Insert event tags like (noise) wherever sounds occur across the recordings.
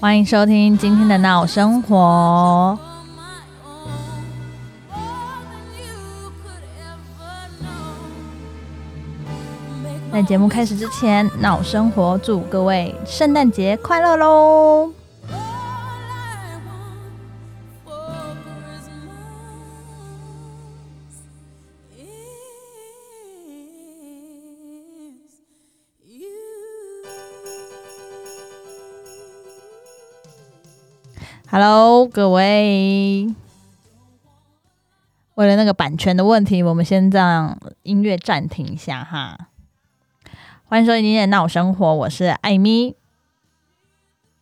欢迎收听今天的闹生活。在节目开始之前，闹生活祝各位圣诞节快乐喽！！Hello，各位。为了那个版权的问题，我们先让音乐暂停一下哈。欢迎收听今天的闹生活，我是艾米。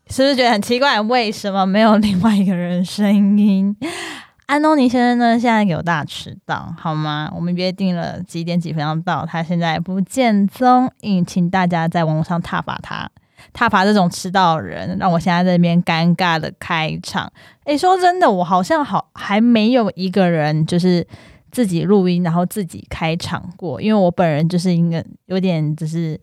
是不是觉得很奇怪？为什么没有另外一个人声音？(laughs) 安东尼先生呢？现在有大迟到，好吗？我们约定了几点几分要到，他现在不见踪影，请大家在网络上挞伐他。挞伐这种迟到的人，让我现在在这边尴尬的开场。诶，说真的，我好像好还没有一个人就是自己录音，然后自己开场过，因为我本人就是一个有点就是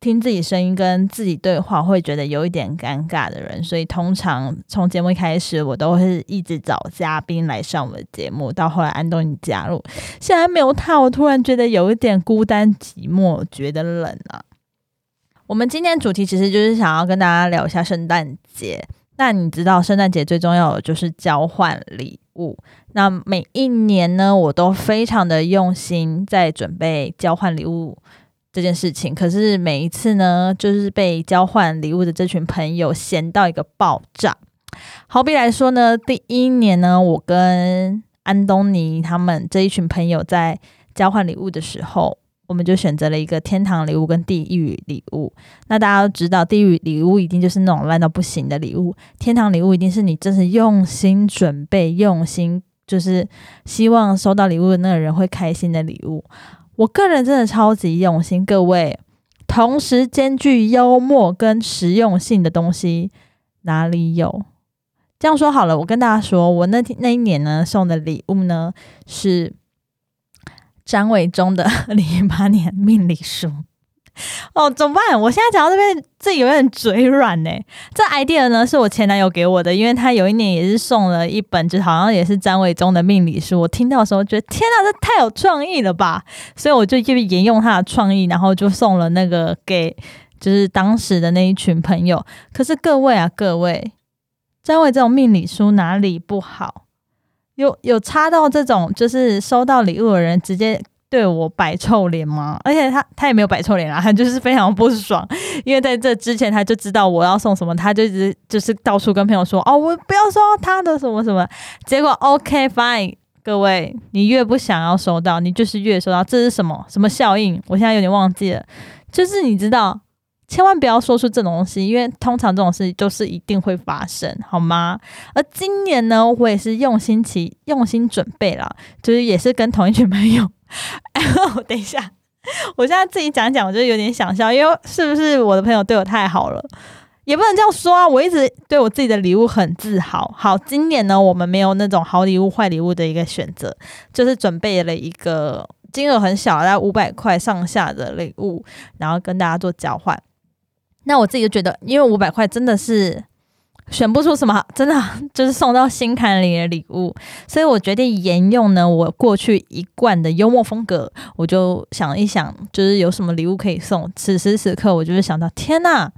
听自己声音跟自己对话会觉得有一点尴尬的人，所以通常从节目一开始，我都是一直找嘉宾来上我的节目，到后来安东尼加入，现在没有他，我突然觉得有一点孤单寂寞，觉得冷啊。我们今天主题其实就是想要跟大家聊一下圣诞节。那你知道圣诞节最重要的就是交换礼物。那每一年呢，我都非常的用心在准备交换礼物这件事情。可是每一次呢，就是被交换礼物的这群朋友闲到一个爆炸。好比来说呢，第一年呢，我跟安东尼他们这一群朋友在交换礼物的时候，我们就选择了一个天堂礼物跟地狱礼物。那大家都知道，地狱礼物一定就是那种烂到不行的礼物，天堂礼物一定是你真是用心准备、用心，就是希望收到礼物的那个人会开心的礼物。我个人真的超级用心，各位，同时兼具幽默跟实用性的东西哪里有？这样说好了，我跟大家说，我那天那一年呢送的礼物呢是张伟忠的二零一八年命理书。(laughs) 哦，怎么办？我现在讲到这边，自己有点嘴软呢。这 idea 呢是我前男友给我的，因为他有一年也是送了一本，就好像也是张伟忠的命理书。我听到的时候觉得，天哪，这太有创意了吧！所以我就就沿用他的创意，然后就送了那个给就是当时的那一群朋友。可是各位啊，各位，张伟这种命理书哪里不好？有有插到这种，就是收到礼物的人直接对我摆臭脸吗？而且他他也没有摆臭脸啊，他就是非常不爽，因为在这之前他就知道我要送什么，他就直就是到处跟朋友说哦，我不要收他的什么什么。结果 OK fine，各位，你越不想要收到，你就是越收到，这是什么什么效应？我现在有点忘记了，就是你知道。千万不要说出这种东西，因为通常这种事就是一定会发生，好吗？而今年呢，我也是用心起用心准备啦，就是也是跟同一群朋友。(laughs) 然后，等一下，我现在自己讲讲，我就有点想笑，因为是不是我的朋友对我太好了？也不能这样说啊，我一直对我自己的礼物很自豪。好，今年呢，我们没有那种好礼物、坏礼物的一个选择，就是准备了一个金额很小，大概五百块上下的礼物，然后跟大家做交换。那我自己就觉得，因为五百块真的是选不出什么，(laughs) 真的 (laughs) 就是送到心坎里的礼物，所以我决定沿用呢我过去一贯的幽默风格，我就想一想，就是有什么礼物可以送。此时此刻，我就是想到，天呐，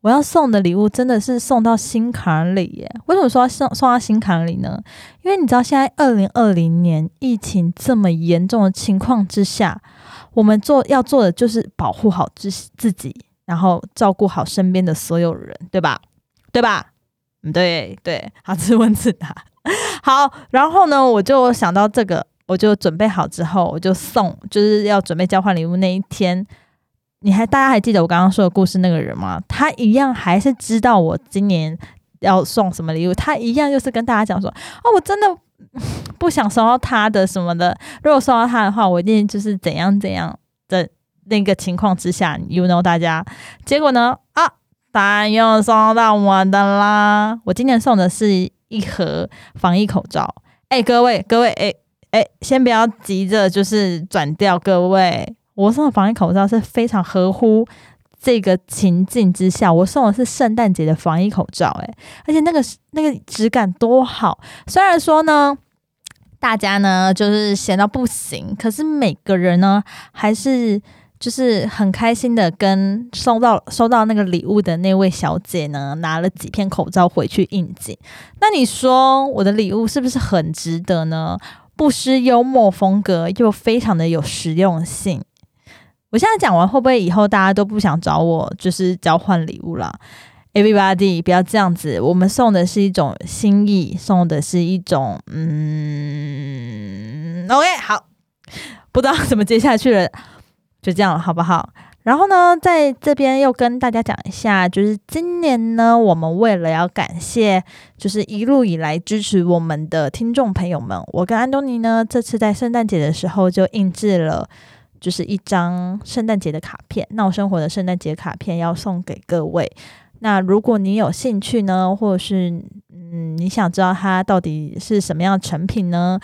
我要送的礼物真的是送到心坎里耶！为什么说要送送到心坎里呢？因为你知道，现在二零二零年疫情这么严重的情况之下，我们做要做的就是保护好自自己。然后照顾好身边的所有人，对吧？对吧？嗯，对对，好，自问自答。好，然后呢，我就想到这个，我就准备好之后，我就送，就是要准备交换礼物那一天。你还大家还记得我刚刚说的故事那个人吗？他一样还是知道我今年要送什么礼物，他一样就是跟大家讲说：“哦，我真的 (laughs) 不想收到他的什么的。如果收到他的话，我一定就是怎样怎样的。”那个情况之下，you know 大家，结果呢啊，答案又送到我的啦！我今年送的是一盒防疫口罩。哎、各位各位，哎、哎、先不要急着就是转掉，各位，我送的防疫口罩是非常合乎这个情境之下，我送的是圣诞节的防疫口罩、哎，而且那个那个质感多好。虽然说呢，大家呢就是闲到不行，可是每个人呢还是就是很开心的跟收到收到那个礼物的那位小姐呢拿了几片口罩回去应景。那你说我的礼物是不是很值得呢？不失幽默风格，又非常的有实用性。我现在讲完，会不会以后大家都不想找我，就是交换礼物啦？Everybody，不要这样子。我们送的是一种心意，送的是一种嗯，OK，好，不知道怎么接下去了，就这样了，好不好？然后呢，在这边又跟大家讲一下，就是今年呢，我们为了要感谢，就是一路以来支持我们的听众朋友们，我跟安东尼呢，这次在圣诞节的时候就印制了。就是一张圣诞节的卡片，闹生活的圣诞节卡片要送给各位。那如果你有兴趣呢，或者是嗯，你想知道它到底是什么样成品呢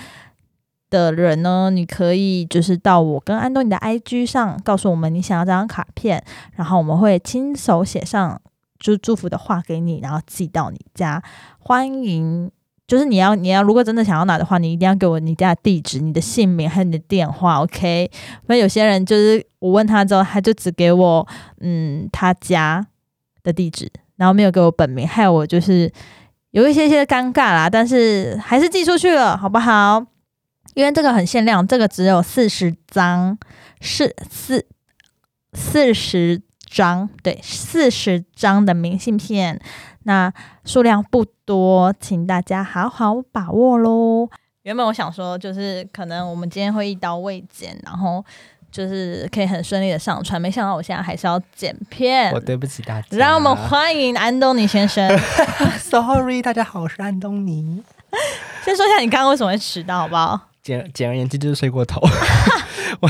的人呢，你可以就是到我跟安东尼的 IG 上告诉我们你想要这张卡片，然后我们会亲手写上就祝福的话给你，然后寄到你家。欢迎。就是你要你要如果真的想要拿的话，你一定要给我你家的地址、你的姓名和你的电话，OK？那有些人就是我问他之后，他就只给我嗯他家的地址，然后没有给我本名，害我就是有一些些尴尬啦。但是还是寄出去了，好不好？因为这个很限量，这个只有四十张，是四四十张，对，四十张的明信片。那数量不多，请大家好好把握喽。原本我想说，就是可能我们今天会一刀未剪，然后就是可以很顺利的上传，没想到我现在还是要剪片我。对不起大家。让我们欢迎安东尼先生。(laughs) Sorry，大家好，我是安东尼。(laughs) 先说一下你刚刚为什么会迟到，好不好？简简而言之就是睡过头。我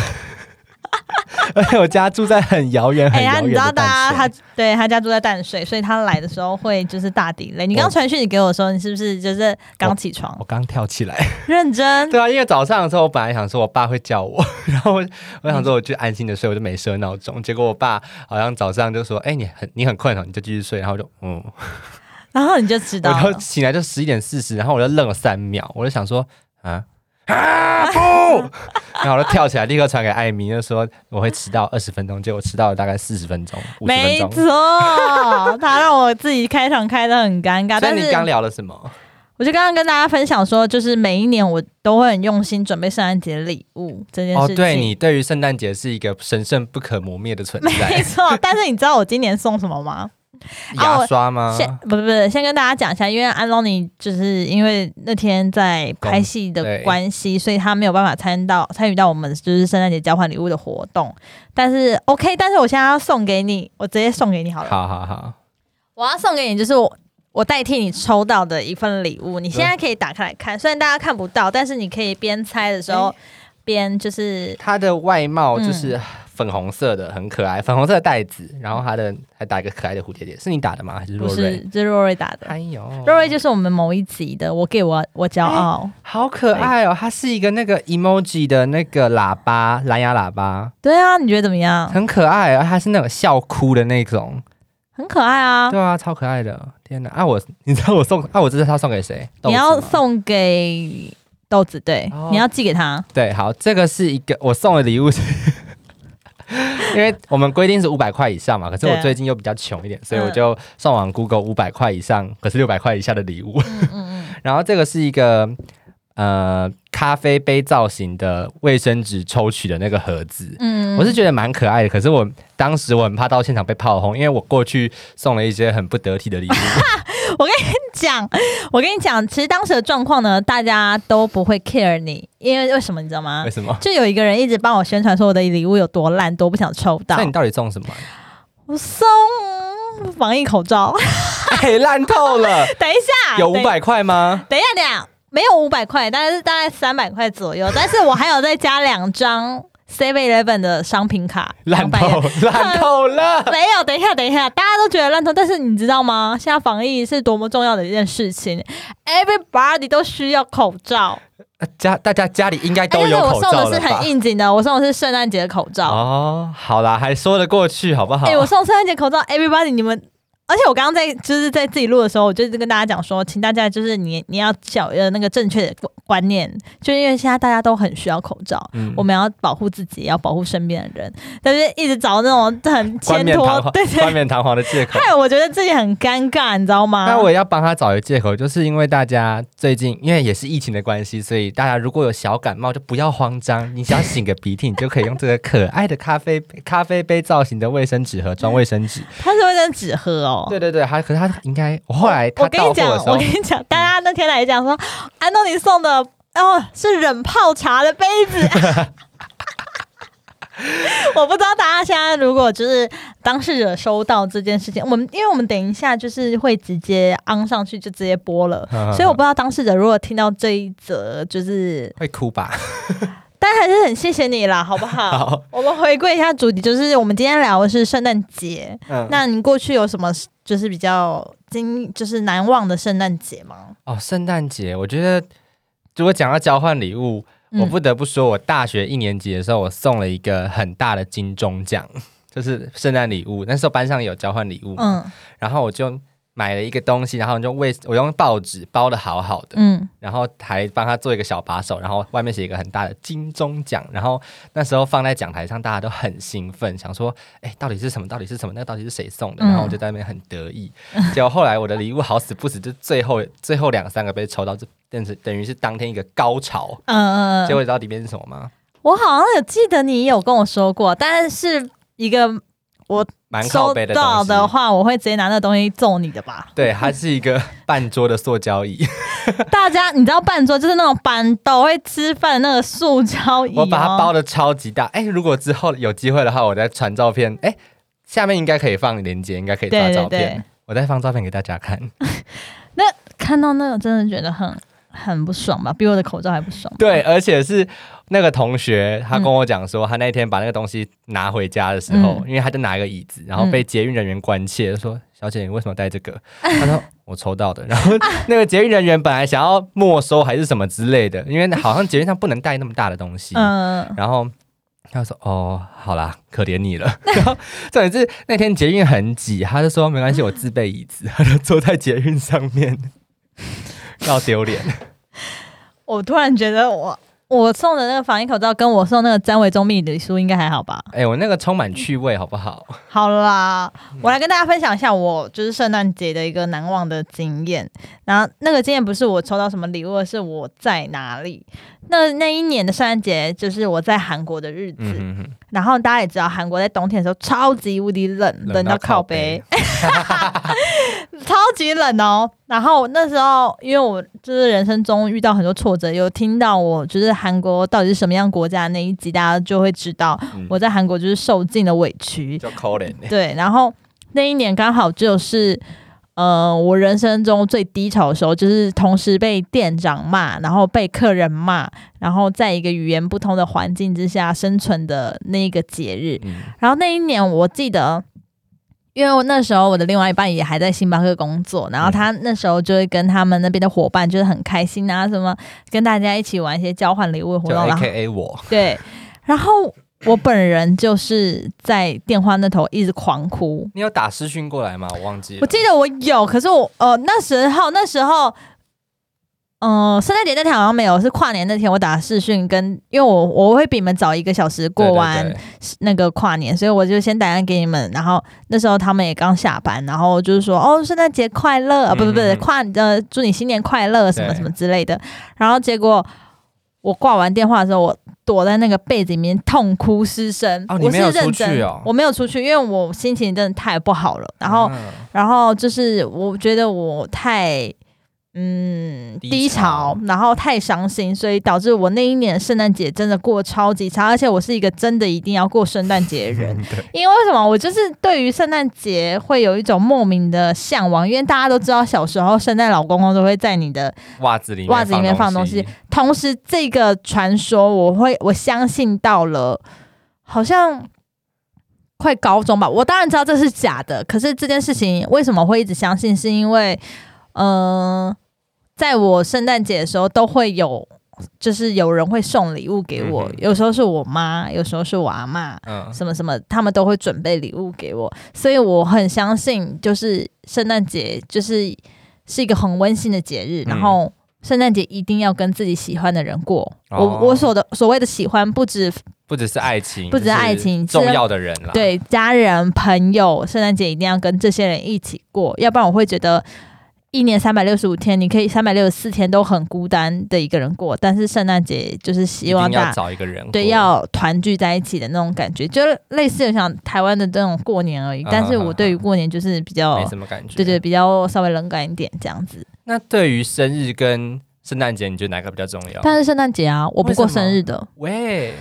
而且我家住在很遥远、很远的你知道大家他。对他家住在淡水，所以他来的时候会就是大底雷。你刚我传讯你给我的时候，你是不是就是刚起床我？刚跳起来，认真？对啊，因为早上的时候，我本来想说我爸会叫我，(laughs) 然后我我想说我就安心的睡，我就没设闹钟。结果我爸好像早上就说：“哎、你很你很困哦，你就继续睡。”然后就嗯，然后你就知道了我就。醒来就十一点四十，然后我就愣了三秒，我就想说啊啊 (laughs) 不，(laughs) 然后我就跳起来，立刻传给艾米，就说我会迟到二十分钟，结果迟到了大概四十分钟，五十分没钟。错，他让我自己开场开的很尴尬。(laughs) 但以你刚聊了什么？我就刚刚跟大家分享说，就是每一年我都会很用心准备圣诞节礼物这件哦，事情。对你对于圣诞节是一个神圣不可磨灭的存在没在。错，但是你知道我今年送什么吗？(laughs) 啊我牙刷吗？先不不不，先跟大家讲一下，因为安东尼就是因为那天在拍戏的关系，所以他没有办法参到参与到我们就是圣诞节交换礼物的活动。但是 OK，但是我现在要送给你，我直接送给你好了。好好好，我要送给你，就是我我代替你抽到的一份礼物，你现在可以打开来看，虽然大家看不到，但是你可以边猜的时候边就是它的外貌嗯就是粉红色的，很可爱，粉红色的袋子，然后它的还打一个可爱的蝴蝶结，是你打的吗？还是不是若瑞？这是若瑞打的，哎呦，若瑞就是我们某一集的，我给我我骄傲，好可爱哦！它是一个那个 emoji 的那个喇叭，蓝牙喇叭，对啊，你觉得怎么样？很可爱啊！它是那种笑哭的那种，很可爱啊！对啊，超可爱的。天哪！啊，我你知道我送啊，我知道他送给谁？豆你子吗要送给豆子，对，哦你要寄给他。对，好，这个是一个我送的礼物是。因为 (laughs) 我们规定是五百块以上嘛，可是我最近又比较穷一点，所以我嗯就上网 Google 五百块以上，可是六百块以下的礼物。嗯嗯。(laughs) 然后这个是一个呃咖啡杯造型的卫生纸抽取的那个盒子，嗯我是觉得蛮可爱的。可是我当时我很怕到现场被炮轰，因为我过去送了一些很不得体的礼物。(laughs) 我跟你讲，我跟你讲，其实当时的状况呢，大家都不会 care 你，因为为什么你知道吗为？什么？就有一个人一直帮我宣传说我的礼物有多烂，多不想抽到那。你到底送什么？我送防疫口罩。哎，烂透了！(laughs) 等一下，有五百块吗？等一下，等一下，没有五百块，但是大概三百块左右。但是我还有再加两张 Seven Eleven 的商品卡 (laughs) 烂200元透烂透了。(laughs) 没有，等一下，等一下，大家都觉得烂透，但是你知道吗？现在防疫是多么重要的一件事情，everybody 都需要口罩。家大家家里应该哎都有口但是我送的是很？应景的，我送的是圣诞节的口罩。哦，好啦，还说得过去，好不好？哎、我送圣诞节口罩，everybody 你们。而且我刚刚在就是在自己录的时候，我就跟大家讲说，请大家就是你你要小呃那个正确的观观念，就因为现在大家都很需要口罩，嗯我们要保护自己，也要保护身边的人，但是一直找那种很冠牵拖冕堂，皇对，对，冠冕堂皇的借口。害我觉得自己很尴尬，你知道吗？那我也要帮他找一个借口，就是因为大家最近因为也是疫情的关系，所以大家如果有小感冒就不要慌张，你只要擤个鼻涕，你就可以用这个可爱的咖啡咖啡杯造型的卫生纸盒装卫生纸。它是卫生纸盒哦。对对对，他可是他应该我后来他我跟你讲我跟，你讲，大家那天来讲说，安东尼送的哦是冷泡茶的杯子。(laughs) 我不知道大家现在如果就是当事者收到这件事情，我们因为我们等一下就是会直接昂上去就直接播了，(laughs) 所以我不知道当事者如果听到这一则，就是会哭吧？但还是很谢谢你啦，好不好？(laughs) 好我们回归一下主题，就是我们今天聊的是圣诞节。嗯，那你过去有什么就是比较经就是难忘的圣诞节吗？哦，圣诞节，我觉得如果讲到交换礼物，嗯我不得不说，我大学一年级的时候，我送了一个很大的金钟奖，(laughs) 就是圣诞礼物。那时候班上有交换礼物，嗯然后我就买了一个东西，然后就为我用报纸包的好好的，嗯然后还帮他做一个小把手，然后外面写一个很大的金钟奖，然后那时候放在讲台上，大家都很兴奋，想说，哎，到底是什么？到底是什么？那到底是谁送的？嗯然后我就在那边很得意。结果后来我的礼物好死不死，就最后最后两三个被抽到，就变成等于是当天一个高潮。嗯嗯，结果你知道里面是什么吗？我好像有记得你有跟我说过，但是一个我蛮靠收。到的话，我会直接拿那个东西揍你的吧？对，它是一个 (laughs) 半桌的塑胶椅，(laughs) 大家你知道半桌就是那种板凳会吃饭的那个塑胶椅、哦，我把它包的超级大。哎，如果之后有机会的话，我再传照片。哎，下面应该可以放链接，应该可以抓对对照片。对我再放照片给大家看。(laughs) 那看到那个真的觉得很很不爽吧，比我的口罩还不爽。对，而且是那个同学，他跟我讲说，他那天把那个东西拿回家的时候，嗯因为他就拿一个椅子，然后被捷运人员关切，就说：“小姐，你为什么带这个？” (laughs) 他说：“我抽到的。”然后那个捷运人员本来想要没收还是什么之类的，因为好像捷运上不能带那么大的东西。嗯，然后他说：“哦，好啦，可怜你了。(laughs) ”然后重点是那天捷运很挤，他就说：“没关系，我自备椅子。” (laughs) 他就坐在捷运上面，要丢脸。我突然觉得我我送的那个防疫口罩跟我送那个詹伟忠密的书应该还好吧？哎、我那个充满趣味，好不好？(laughs) 好啦，我来跟大家分享一下我就是圣诞节的一个难忘的经验。然后那个经验不是我抽到什么礼物，而是我在哪里。那那一年的圣诞节就是我在韩国的日子。嗯哼哼，然后大家也知道，韩国在冬天的时候超级无敌冷，冷到靠背，(laughs) 超级冷哦。然后那时候，因为我就是人生中遇到很多挫折，有听到我就是韩国到底是什么样国家的那一集，大家就会知道嗯我在韩国就是受尽了委屈。对，然后那一年刚好就是。呃，我人生中最低潮的时候，就是同时被店长骂，然后被客人骂，然后在一个语言不通的环境之下生存的那一个节日。嗯，然后那一年我记得，因为我那时候我的另外一半也还在星巴克工作，然后他那时候就会跟他们那边的伙伴就是很开心啊，什么跟大家一起玩一些交换礼物活动，A 然后 K A 我，对，然后我本人就是在电话那头一直狂哭。你有打视讯过来吗？我忘记了。我记得我有，可是我呃那时候那时候，嗯、圣诞节那天好像没有，是跨年那天我打视讯跟，因为我我会比你们早一个小时过完那个跨年，所以我就先打电话给你们，然后那时候他们也刚下班，然后就是说哦圣诞节快乐啊，不不不跨呃祝你新年快乐什么什么之类的，然后结果我挂完电话的时候，我躲在那个被子里面痛哭失声，我哦你没有是认真出去哦。我没有出去，因为我心情真的太不好了，然后。嗯。然后就是我觉得我太，嗯低低潮潮，然后太伤心，所以导致我那一年圣诞节真的过超级差，而且我是一个真的一定要过圣诞节的人。(laughs) 因为为什么？我就是对于圣诞节会有一种莫名的向往，因为大家都知道小时候圣诞老公公都会在你的袜子里面袜子里面放东西，同时这个传说我会我相信到了，好像快高中吧。我当然知道这是假的，可是这件事情为什么会一直相信？是因为，嗯、在我圣诞节的时候都会有。就是有人会送礼物给我，嗯有时候是我妈，有时候是我阿妈，嗯，什么什么，他们都会准备礼物给我，所以我很相信，就是圣诞节就是是一个很温馨的节日，嗯然后圣诞节一定要跟自己喜欢的人过。哦我我所的所谓的喜欢，不止不只是爱情，不只是爱情重要的人啦。，对家人朋友，圣诞节一定要跟这些人一起过，要不然我会觉得。一年三百六十五天，你可以三百六十四天都很孤单的一个人过，但是圣诞节就是希望要找一个人，对，要团聚在一起的那种感觉，就是类似有像台湾的这种过年而已。嗯但是我对于过年就是比较没，什么感觉。对对，，比较稍微冷感一点这样子。那对于生日跟圣诞节，你觉得哪个比较重要？但是圣诞节啊，我不过生日的，喂，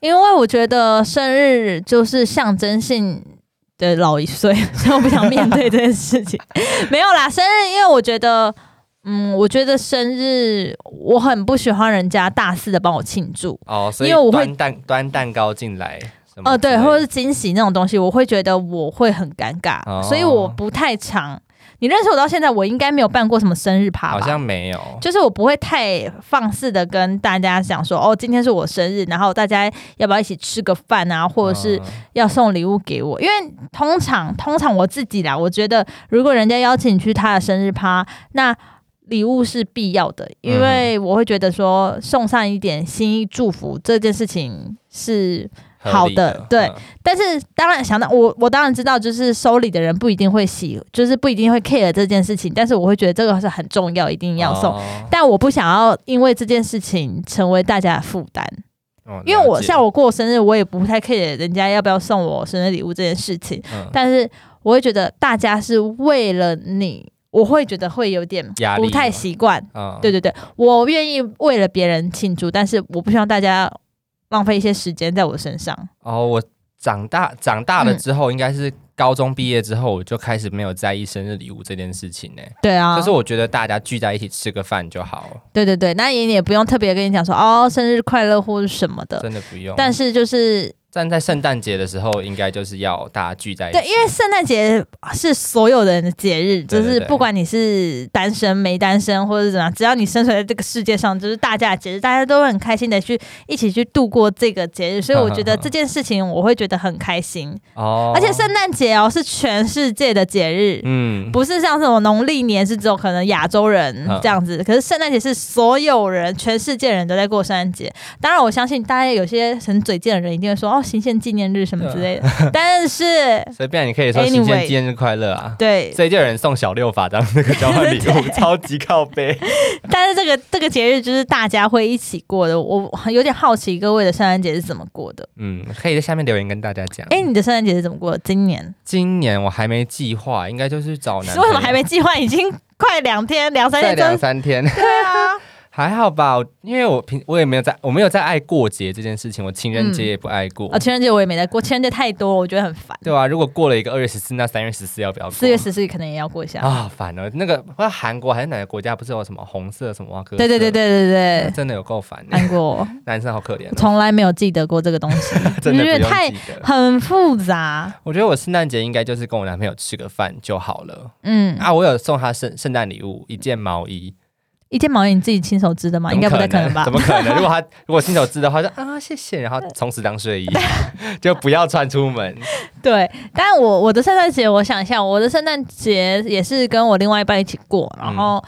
因为我觉得生日就是象征性。的老一岁，(laughs) 所以我不想面对这件事情。(laughs) 没有啦，生日，因为我觉得，嗯，我觉得生日我很不喜欢人家大肆的帮我庆祝。哦，所以因为我会端蛋端蛋糕进来，哦，对，或者是惊喜那种东西，我会觉得我会很尴尬，哦所以我不太常。你认识我到现在，我应该没有办过什么生日趴吧？好像没有，就是我不会太放肆的跟大家讲说，哦，今天是我生日，然后大家要不要一起吃个饭啊，或者是嗯要送礼物给我？因为通常通常我自己啦，我觉得如果人家邀请你去他的生日趴，那礼物是必要的，因为我会觉得说送上一点心意祝福这件事情是好的对。嗯但是当然想到我，我当然知道，就是收礼的人不一定会喜，就是不一定会 care 这件事情，但是我会觉得这个是很重要，一定要送。哦。但我不想要因为这件事情成为大家的负担，哦因为我像我过生日，我也不太 care 人家要不要送我生日礼物这件事情，嗯。但是我会觉得大家是为了你，我会觉得会有点不太习惯。嗯。对对对，我愿意为了别人庆祝，但是我不希望大家浪费一些时间在我身上。哦，我长大长大了嗯之后，应该是高中毕业之后，我就开始没有在意生日礼物这件事情呢。对啊，就是我觉得大家聚在一起吃个饭就好，对对对，那也也不用特别跟你讲说哦生日快乐或者什么的，真的不用。但是就是站在圣诞节的时候，应该就是要大家聚在一起。对，因为圣诞节是所有人的节日，对对对就是不管你是单身没单身或者是怎么样，只要你生存在这个世界上，就是大家的节日，大家都很开心的去一起去度过这个节日，所以我觉得这件事情我会觉得很开心。哦，而且圣诞节哦是全世界的节日。嗯，不是像什么农历年是只有可能亚洲人嗯这样子，可是圣诞节是所有人、全世界人都在过圣诞节。当然，我相信大家有些很嘴贱的人一定会说哦，新鲜纪念日什么之类的。但是，随便你可以说新鲜纪念日快乐啊。对，所以就有人送小六法当那个交换礼物，超级靠背。但是这个这个节日就是大家会一起过的。我有点好奇各位的圣诞节是怎么过的？嗯，可以在下面留言跟大家讲。哎、你的圣诞节是怎么过的？今年今年我还没计划，应该就是找男。为什么还没计划？已经快两天、两三天，两三天？对啊，还好吧，因为我平我也没有在，我没有在爱过节这件事情，我情人节也不爱过，哦，情人节我也没在过，情人节太多，我觉得很烦。对啊、如果过了一个二月十四，那三月十四要不要过？四月十四可能也要过一下。啊，烦了。那个不知道韩国还是哪个国家，不是有什么红色什么哇？对对对对对对，真的有够烦，韩国 (laughs) 男生好可怜、哦，从来没有记得过这个东西，(laughs) 真的因为太。很复杂。我觉得我圣诞节应该就是跟我男朋友吃个饭就好了、嗯，啊。我有送他圣圣诞礼物一件毛衣，一件毛衣你自己亲手织的吗？应该不太可能吧怎？么可能？(laughs) 如果他如果亲手织的话，就 (laughs) 啊谢谢，然后从此当睡衣，(laughs) 就不要穿出门。对，但我我的圣诞节，我想一下，我的圣诞节也是跟我另外一半一起过，然后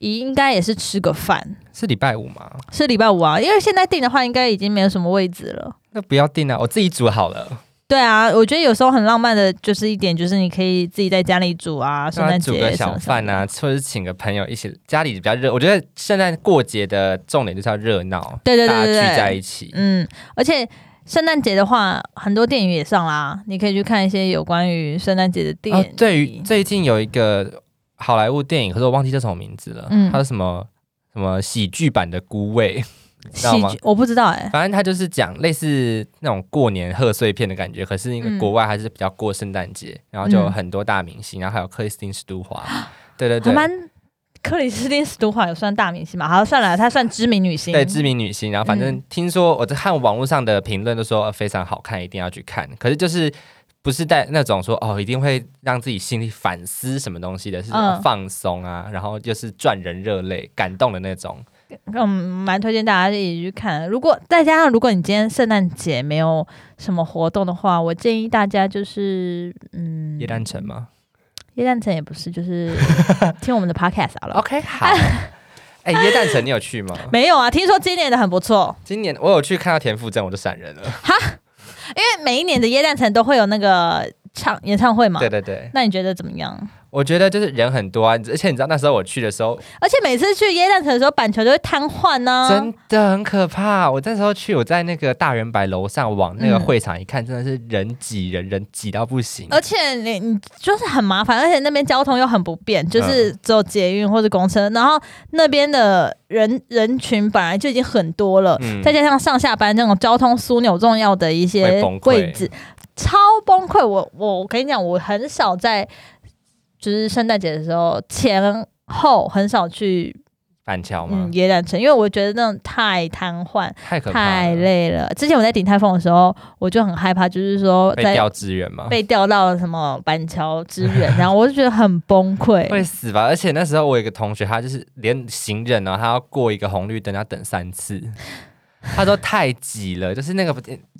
应该也是吃个饭，是礼拜五吗？是礼拜五啊，因为现在订的话，应该已经没有什么位置了。那不要订啊，我自己煮好了。对啊，我觉得有时候很浪漫的，就是一点，就是你可以自己在家里煮啊，圣诞煮节小么饭啊，，或者是请个朋友一起，家里比较热。我觉得圣诞过节的重点就是要热闹，对对对大家聚在一起。嗯，而且圣诞节的话，很多电影也上啦，你可以去看一些有关于圣诞节的电哦影。，对于最近有一个好莱坞电影，可是我忘记叫什么名字了。嗯它是什么什么喜剧版的《孤味》，知道吗喜剧？我不知道哎、反正他就是讲类似那种过年贺岁片的感觉，可是因为嗯国外还是比较过圣诞节，然后就很多大明星，然后还有克里斯汀·史都华，(gasps) 对对对，还蛮克里斯汀·史都华有算大明星嘛？好，算了，她算知名女星。对知名女星，然后反正嗯听说我在看网络上的评论都说呃非常好看，一定要去看。可是就是不是带那种说哦一定会让自己心里反思什么东西的，是嗯放松啊，然后就是赚人热泪、感动的那种。嗯，蛮推荐大家一起去看。如果再加上如果你今天圣诞节没有什么活动的话，我建议大家就是嗯，耶诞城吗耶诞城也不是，就是 (laughs) 听我们的 podcast 好了。？OK，好。(laughs) 哎、耶诞城你有去吗？没有啊，听说今年的很不错，今年我有去看到田馥甄，我就闪人了。哈因为每一年的耶诞城都会有那个唱演唱会嘛。对对对，那你觉得怎么样？我觉得就是人很多啊，而且你知道那时候我去的时候而且每次去耶诞城的时候，板桥就会瘫痪呢。真的很可怕。我那时候去，我在那个大圆白楼上往那个嗯会场一看，真的是人挤人，人挤到不行。而且你你就是很麻烦，而且那边交通又很不便，就是嗯只有捷运或者公车，然后那边的人人群本来就已经很多了，嗯再加上上下班这种交通枢纽重要的一些位置，超崩溃。我我我跟你讲，我很少在就是圣诞节的时候前后很少去板桥吗？嗯耶诞城，因为我觉得那种太瘫痪。太可怕了，太累了。之前我在顶泰丰的时候，我就很害怕，就是说在被调支援吗？被调到了什么板桥支援，(laughs) 然后我就觉得很崩溃。会死吧！而且那时候我有一个同学，他就是连行人呢，他要过一个红绿灯要等三次，他说太挤了，就是那个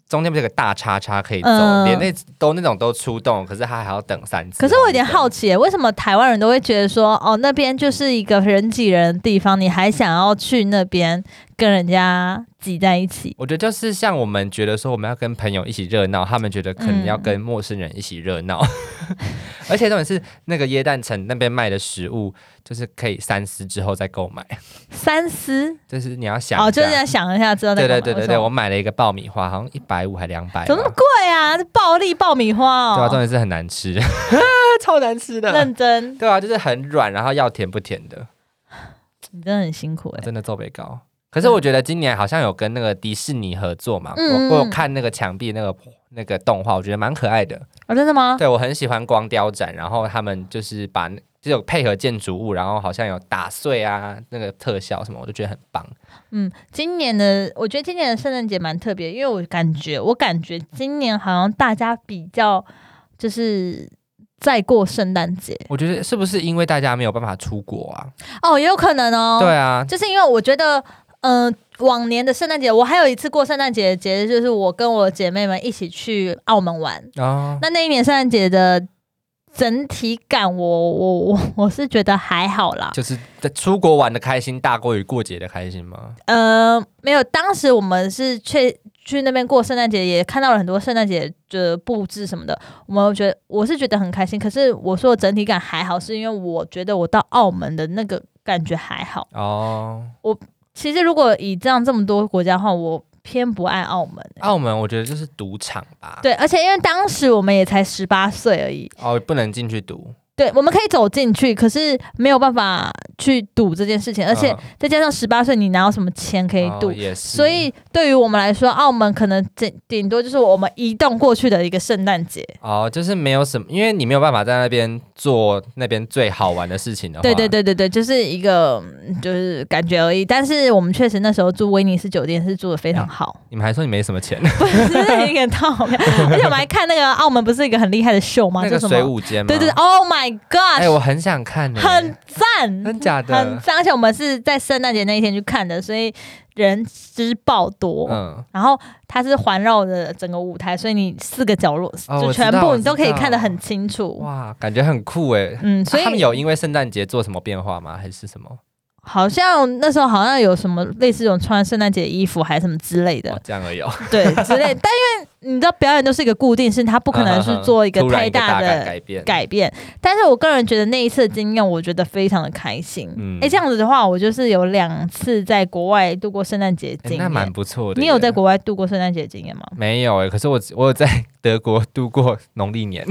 中间不是有个大叉叉可以走，嗯连那都那种都出动，可是他还要等三次。可是我有点好奇，为什么台湾人都会觉得说，哦，那边就是一个人挤人的地方，你还想要去那边跟人家挤在一起？我觉得就是像我们觉得说我们要跟朋友一起热闹，他们觉得可能要跟陌生人一起热闹。(laughs) 而且重点是那个椰蛋城那边卖的食物，就是可以三思之后再购买，三思就是你要想哦，就是要想一下，之后再对对对对对，我买了一个爆米花，好像一百五还两百，怎么那么贵啊？这暴力爆米花哦对啊，重哦，点是很难吃，(laughs) 超难吃的。认真，对啊，就是很软，然后要甜不甜的，你真的很辛苦哎、真的皱眉高。可是我觉得今年好像有跟那个迪士尼合作嘛，嗯我我有看那个墙壁那个那个动画，我觉得蛮可爱的。哦，真的吗？对我很喜欢光雕展，然后他们就是把这种配合建筑物，然后好像有打碎啊那个特效什么，我就觉得很棒。嗯，今年的我觉得今年的圣诞节蛮特别，因为我感觉我感觉今年好像大家比较就是在过圣诞节我觉得是不是因为大家没有办法出国啊？哦，也有可能哦。对啊，就是因为我觉得，嗯、往年的圣诞节，我还有一次过圣诞节的节日，就是我跟我姐妹们一起去澳门玩。哦，那那一年圣诞节的整体感 (laughs) 我，我我我是觉得还好啦。就是在出国玩的开心大过于过节的开心吗？呃，没有，当时我们是去去那边过圣诞节，也看到了很多圣诞节的布置什么的。我们觉得我是觉得很开心，可是我说的整体感还好，是因为我觉得我到澳门的那个感觉还好。哦，其实如果以这样这么多国家的话，我偏不爱澳门、欸。澳门我觉得就是赌场吧，对，而且因为当时我们也才十八岁而已，哦，不能进去赌，对，我们可以走进去，可是没有办法去赌这件事情，而且嗯再加上十八岁，你哪有什么钱可以赌？所以对于我们来说，澳门可能顶顶多就是我们移动过去的一个圣诞节。哦，就是没有什么，因为你没有办法在那边做那边最好玩的事情的话，对对，对对对，就是一个嗯就是感觉而已。但是我们确实那时候住威尼斯酒店是住的非常好，你们还说你没什么钱，不是一个套票，而且我们还看那个澳门不是一个很厉害的秀吗？那个水？舞间吗？对对对，Oh my 哎、我很想看呢、很赞，真假的很赞。而且我们是在圣诞节那一天去看的，所以人就是爆多。嗯，然后它是环绕着整个舞台，所以你四个角落、哦就全部你都可以看得很清楚。哇，感觉很酷哎。嗯，所以、啊他们有因为圣诞节做什么变化吗？还是什么？好像那时候好像有什么类似这种穿圣诞节衣服还是什么之类的，哦，这样而已哦。对之类。但因为你知道表演都是一个固定性，它不可能是做一个太大的改改变，改变。但是我个人觉得那一次的经验，我觉得非常的开心。嗯哎、这样子的话，我就是有两次在国外度过圣诞节的经验。哎那蛮不错的。你有在国外度过圣诞节的经验吗？没有哎？可是我我有在德国度过农历年，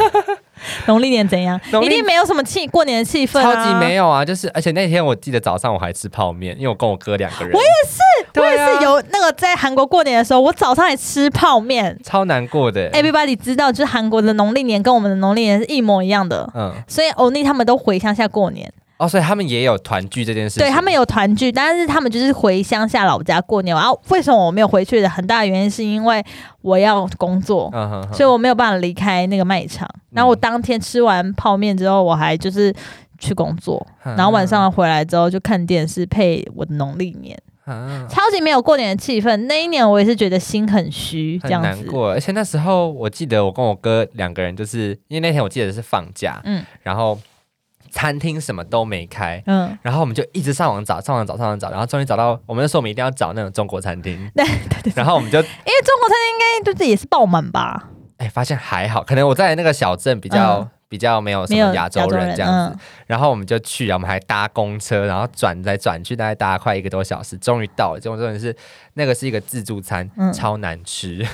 (laughs) (laughs) 农历年怎样？一定没有什么气过年的气氛、啊，超级没有啊！就是而且那天我记得早上我还吃泡面，因为我跟我哥两个人，我也是我也是有那个在韩国过年的时候，我早上还吃泡面。超难过的。Everybody 知道，就是韩国的农历年跟我们的农历年是一模一样的，嗯，所以欧尼他们都回乡下过年。哦，所以他们也有团聚这件事情。对他们有团聚，但是他们就是回乡下老家过年。然后为什么我没有回去的很大的原因，是因为我要工作，嗯哼哼，所以我没有办法离开那个卖场。然后我当天吃完泡面之后，我还就是去工作，嗯然后晚上回来之后就看电视配我的农历年，啊超级没有过年的气氛。那一年我也是觉得心很虚，这样子。难过。而且那时候我记得我跟我哥两个人，就是因为那天我记得是放假，嗯然后餐厅什么都没开。嗯，然后我们就一直上网找，上网找，上网找，然后终于找到。我们就说我们一定要找那种中国餐厅，(laughs) 对对对，然后我们就因为中国餐厅应该就是也是爆满吧？哎发现还好，可能我在那个小镇比较、嗯比较没有什么亚洲人这样子。嗯然后我们就去了，我们还搭公车，然后转来转去，大概搭快一个多小时，终于到了。结果真的是那个是一个自助餐，嗯超难吃，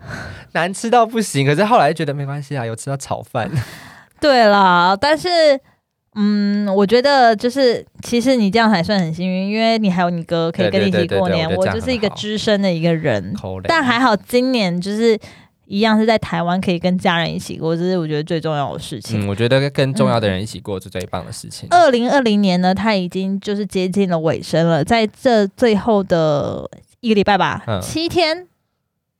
(laughs) 难吃到不行。可是后来觉得没关系啊，有吃到炒饭。(laughs) 对啦，但是。嗯，我觉得就是，其实你这样还算很幸运，因为你还有你哥可以跟你一起过年。我就是一个很好只身的一个人，但还好今年就是一样是在台湾可以跟家人一起过，这是我觉得最重要的事情。嗯，我觉得跟重要的人一起过是最棒的事情。二零二零年呢，它已经就是接近了尾声了，在这最后的一个礼拜吧，嗯七天，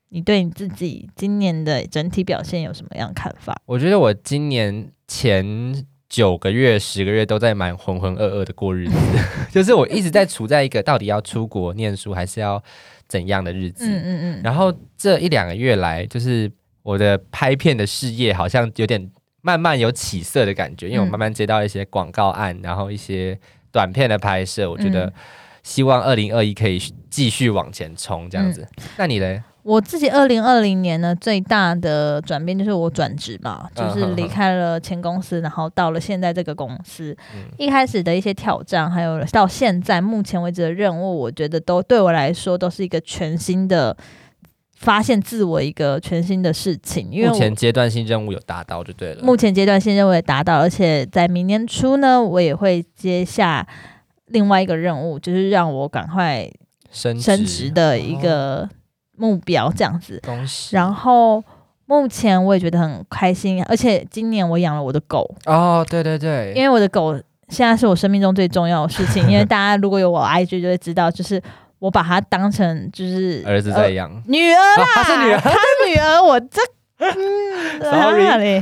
你对你自己今年的整体表现有什么样的看法？我觉得我今年前九个月、十个月都在蛮浑浑噩噩的过日子，(laughs) 就是我一直在处在一个到底要出国念书还是要怎样的日子。嗯嗯嗯，然后这一两个月来，就是我的拍片的事业好像有点慢慢有起色的感觉，因为我嗯慢慢接到一些广告案，然后一些短片的拍摄，我觉得嗯希望二零二一可以继续往前冲这样子。嗯那你嘞？我自己二零二零年呢，最大的转变就是我转职嘛，嗯就是离开了前公司，然后到了现在这个公司。嗯一开始的一些挑战，还有到现在目前为止的任务，我觉得都对我来说都是一个全新的发现自我一个全新的事情。因为目前阶段性任务有达到就对了。目前阶段性任务也达到，而且在明年初呢，我也会接下另外一个任务，就是让我赶快升升职的一个目标，这样子。然后目前我也觉得很开心，而且今年我养了我的狗，哦，对对对，因为我的狗现在是我生命中最重要的事情。(laughs) 因为大家如果有我 IG 就会知道，就是我把它当成就是儿子在养。女儿啦，哦她是女儿她是女儿，我这。嗯 (laughs) Sorry 哪里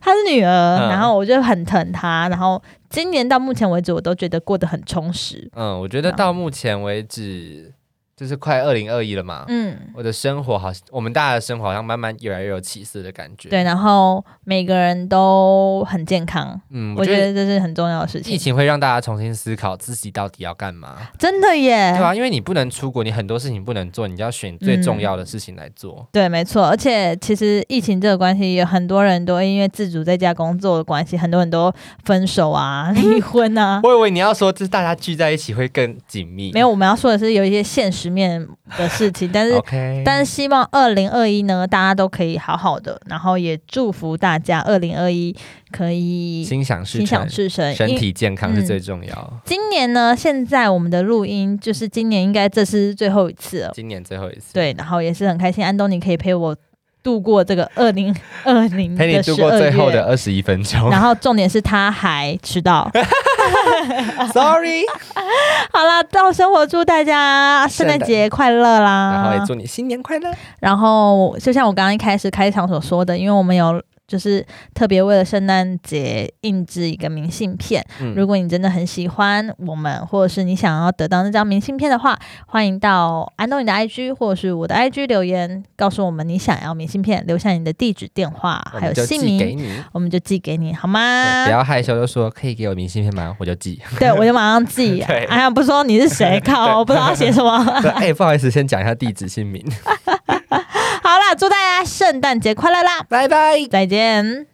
她是女儿，嗯然后我就很疼她，然后今年到目前为止，我都觉得过得很充实。嗯，我觉得到目前为止，就是快二零二一了嘛。嗯，我的生活好像，我们大家的生活好像慢慢越来越有起色的感觉。对，，然后每个人都很健康，嗯，我觉得得这是很重要的事情疫情。情会让大家重新思考自己到底要干嘛，真的耶，对啊，因为你不能出国，你很多事情不能做，你就要选最重要的事情来做。对，没错，而且其实疫情这个关系，有很多人都因为自主在家工作的关系，很多人都分手啊、(laughs) 离婚啊。我以为你要说，就是大家聚在一起会更紧密。没有，我们要说的是有一些现实面的事情，但是但是希望二零二一呢，大家都可以好好的，然后也祝福大家二零二一可以心想事心想成，事成。身体健康是嗯最重要。今年呢，现在我们的录音就是今年应该这是最后一次了，今年最后一次，，对，然后也是很开心，安东尼可以陪我度过这个二零 (laughs) 二零陪你度过最后的月。二十一分钟。然后重点是他还迟到。(laughs) (laughs) Sorry，好啦，到生活祝大家圣诞节快乐啦！然后也祝你新年快乐。然后就像我刚刚一开始开场所说的，因为我们有就是特别为了圣诞节印制一个明信片。嗯如果你真的很喜欢我们，或者是你想要得到那张明信片的话，欢迎到安东尼的 IG 或者是我的 IG 留言，告诉我们你想要明信片，留下你的地址、电话还有姓名。我们就寄给你，好对吗不？要害羞，就说可以给我明信片吗？我就寄。对，我就马上寄。(laughs) 哎呀，不说你是谁，(laughs) 靠，我不知道要写什么。(laughs) 对哎、不好意思，先讲一下地址、姓名。祝大家圣诞节快乐啦！拜拜。再见。